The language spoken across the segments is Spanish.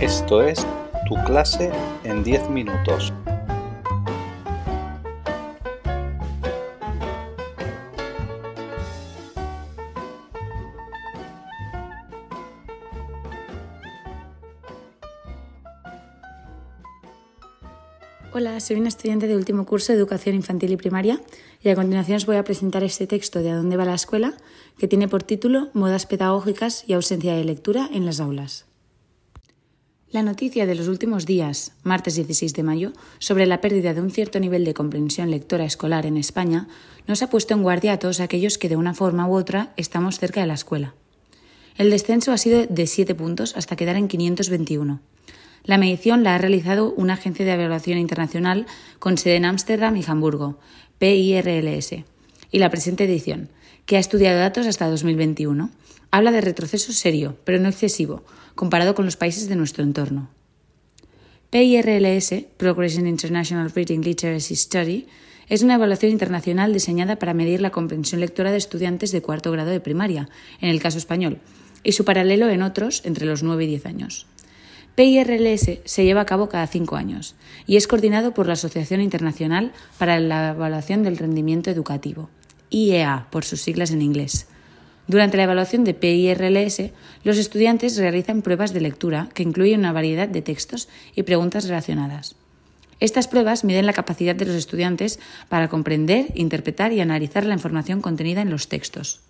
Esto es Tu clase en 10 minutos. Hola, soy una estudiante de último curso de Educación Infantil y Primaria y a continuación os voy a presentar este texto de ¿A dónde va la escuela? que tiene por título Modas pedagógicas y ausencia de lectura en las aulas. La noticia de los últimos días, martes 16 de mayo, sobre la pérdida de un cierto nivel de comprensión lectora escolar en España nos ha puesto en guardia a todos aquellos que de una forma u otra estamos cerca de la escuela. El descenso ha sido de 7 puntos hasta quedar en 521. La medición la ha realizado una agencia de evaluación internacional con sede en Ámsterdam y Hamburgo, PIRLS, y la presente edición, que ha estudiado datos hasta 2021, habla de retroceso serio, pero no excesivo, comparado con los países de nuestro entorno. PIRLS, Progression International Reading Literacy Study, es una evaluación internacional diseñada para medir la comprensión lectora de estudiantes de cuarto grado de primaria, en el caso español, y su paralelo en otros entre los 9 y 10 años. PIRLS se lleva a cabo cada cinco años y es coordinado por la Asociación Internacional para la Evaluación del Rendimiento Educativo, IEA por sus siglas en inglés. Durante la evaluación de PIRLS, los estudiantes realizan pruebas de lectura que incluyen una variedad de textos y preguntas relacionadas. Estas pruebas miden la capacidad de los estudiantes para comprender, interpretar y analizar la información contenida en los textos.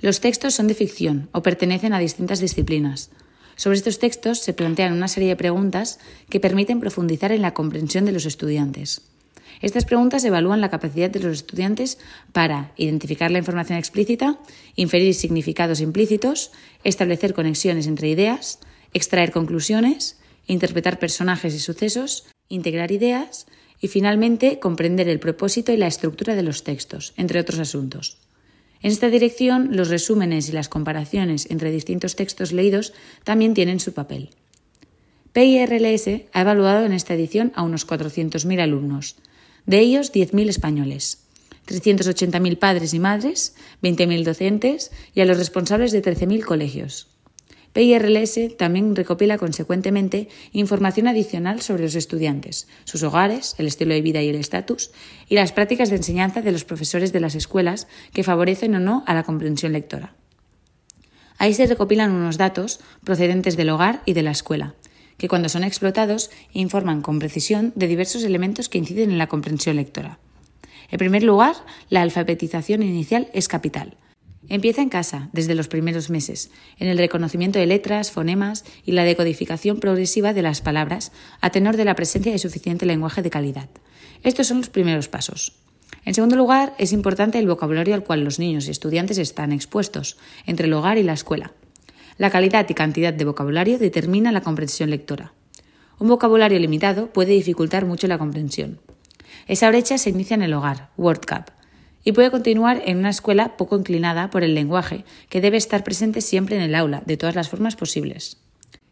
Los textos son de ficción o pertenecen a distintas disciplinas. Sobre estos textos se plantean una serie de preguntas que permiten profundizar en la comprensión de los estudiantes. Estas preguntas evalúan la capacidad de los estudiantes para identificar la información explícita, inferir significados implícitos, establecer conexiones entre ideas, extraer conclusiones, interpretar personajes y sucesos, integrar ideas y finalmente comprender el propósito y la estructura de los textos, entre otros asuntos. En esta dirección, los resúmenes y las comparaciones entre distintos textos leídos también tienen su papel. PIRLS ha evaluado en esta edición a unos 400.000 alumnos, de ellos 10.000 españoles, 380.000 padres y madres, 20.000 docentes y a los responsables de 13.000 colegios. PIRLS también recopila consecuentemente información adicional sobre los estudiantes, sus hogares, el estilo de vida y el estatus, y las prácticas de enseñanza de los profesores de las escuelas que favorecen o no a la comprensión lectora. Ahí se recopilan unos datos procedentes del hogar y de la escuela, que cuando son explotados informan con precisión de diversos elementos que inciden en la comprensión lectora. En primer lugar, la alfabetización inicial es capital Empieza en casa, desde los primeros meses, en el reconocimiento de letras, fonemas y la decodificación progresiva de las palabras, a tenor de la presencia de suficiente lenguaje de calidad. Estos son los primeros pasos. En segundo lugar, es importante el vocabulario al cual los niños y estudiantes están expuestos, entre el hogar y la escuela. La calidad y cantidad de vocabulario determina la comprensión lectora. Un vocabulario limitado puede dificultar mucho la comprensión. Esa brecha se inicia en el hogar, WordCap, y puede continuar en una escuela poco inclinada por el lenguaje, que debe estar presente siempre en el aula, de todas las formas posibles.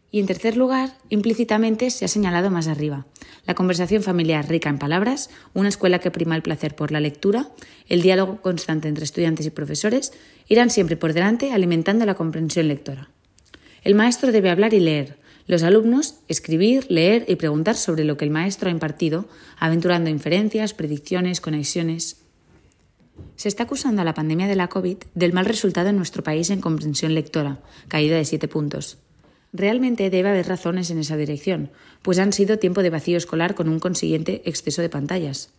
Y en tercer lugar, implícitamente se ha señalado más arriba, la conversación familiar rica en palabras, una escuela que prima el placer por la lectura, el diálogo constante entre estudiantes y profesores, irán siempre por delante alimentando la comprensión lectora. El maestro debe hablar y leer, los alumnos escribir, leer y preguntar sobre lo que el maestro ha impartido, aventurando inferencias, predicciones, conexiones. Se está acusando a la pandemia de la COVID del mal resultado en nuestro país en comprensión lectora, caída de siete puntos. Realmente debe haber razones en esa dirección, pues han sido tiempo de vacío escolar con un consiguiente exceso de pantallas.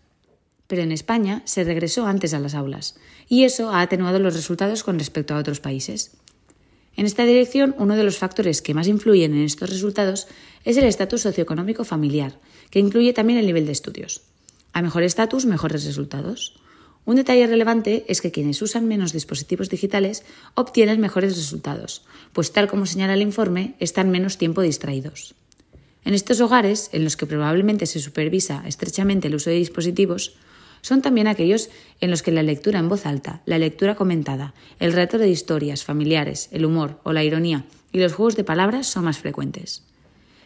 Pero en España se regresó antes a las aulas, y eso ha atenuado los resultados con respecto a otros países. En esta dirección, uno de los factores que más influyen en estos resultados es el estatus socioeconómico familiar, que incluye también el nivel de estudios. A mejor estatus, mejores resultados. Un detalle relevante es que quienes usan menos dispositivos digitales obtienen mejores resultados, pues tal como señala el informe, están menos tiempo distraídos. En estos hogares, en los que probablemente se supervisa estrechamente el uso de dispositivos, son también aquellos en los que la lectura en voz alta, la lectura comentada, el relato de historias familiares, el humor o la ironía y los juegos de palabras son más frecuentes.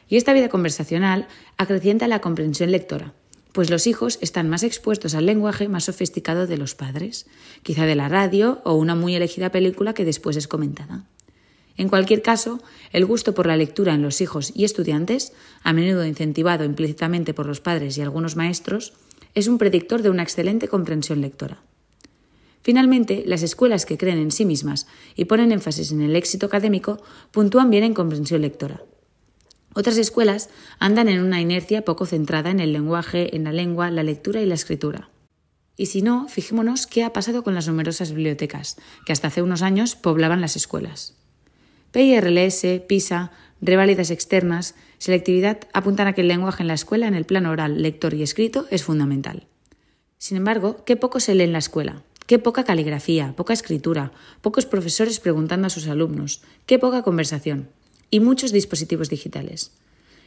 Y esta vida conversacional acrecienta la comprensión lectora, pues los hijos están más expuestos al lenguaje más sofisticado de los padres, quizá de la radio o una muy elegida película que después es comentada. En cualquier caso, el gusto por la lectura en los hijos y estudiantes, a menudo incentivado implícitamente por los padres y algunos maestros, es un predictor de una excelente comprensión lectora. Finalmente, las escuelas que creen en sí mismas y ponen énfasis en el éxito académico puntúan bien en comprensión lectora. Otras escuelas andan en una inercia poco centrada en el lenguaje, en la lengua, la lectura y la escritura. Y si no, fijémonos qué ha pasado con las numerosas bibliotecas, que hasta hace unos años poblaban las escuelas. PIRLS, PISA, reválidas externas, selectividad apuntan a que el lenguaje en la escuela, en el plano oral, lector y escrito, es fundamental. Sin embargo, qué poco se lee en la escuela, qué poca caligrafía, poca escritura, pocos profesores preguntando a sus alumnos, qué poca conversación y muchos dispositivos digitales.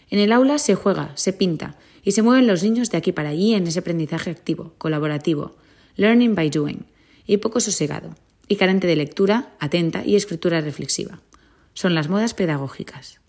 En el aula se juega, se pinta y se mueven los niños de aquí para allí en ese aprendizaje activo, colaborativo, learning by doing, y poco sosegado, y carente de lectura atenta y escritura reflexiva son las modas pedagógicas.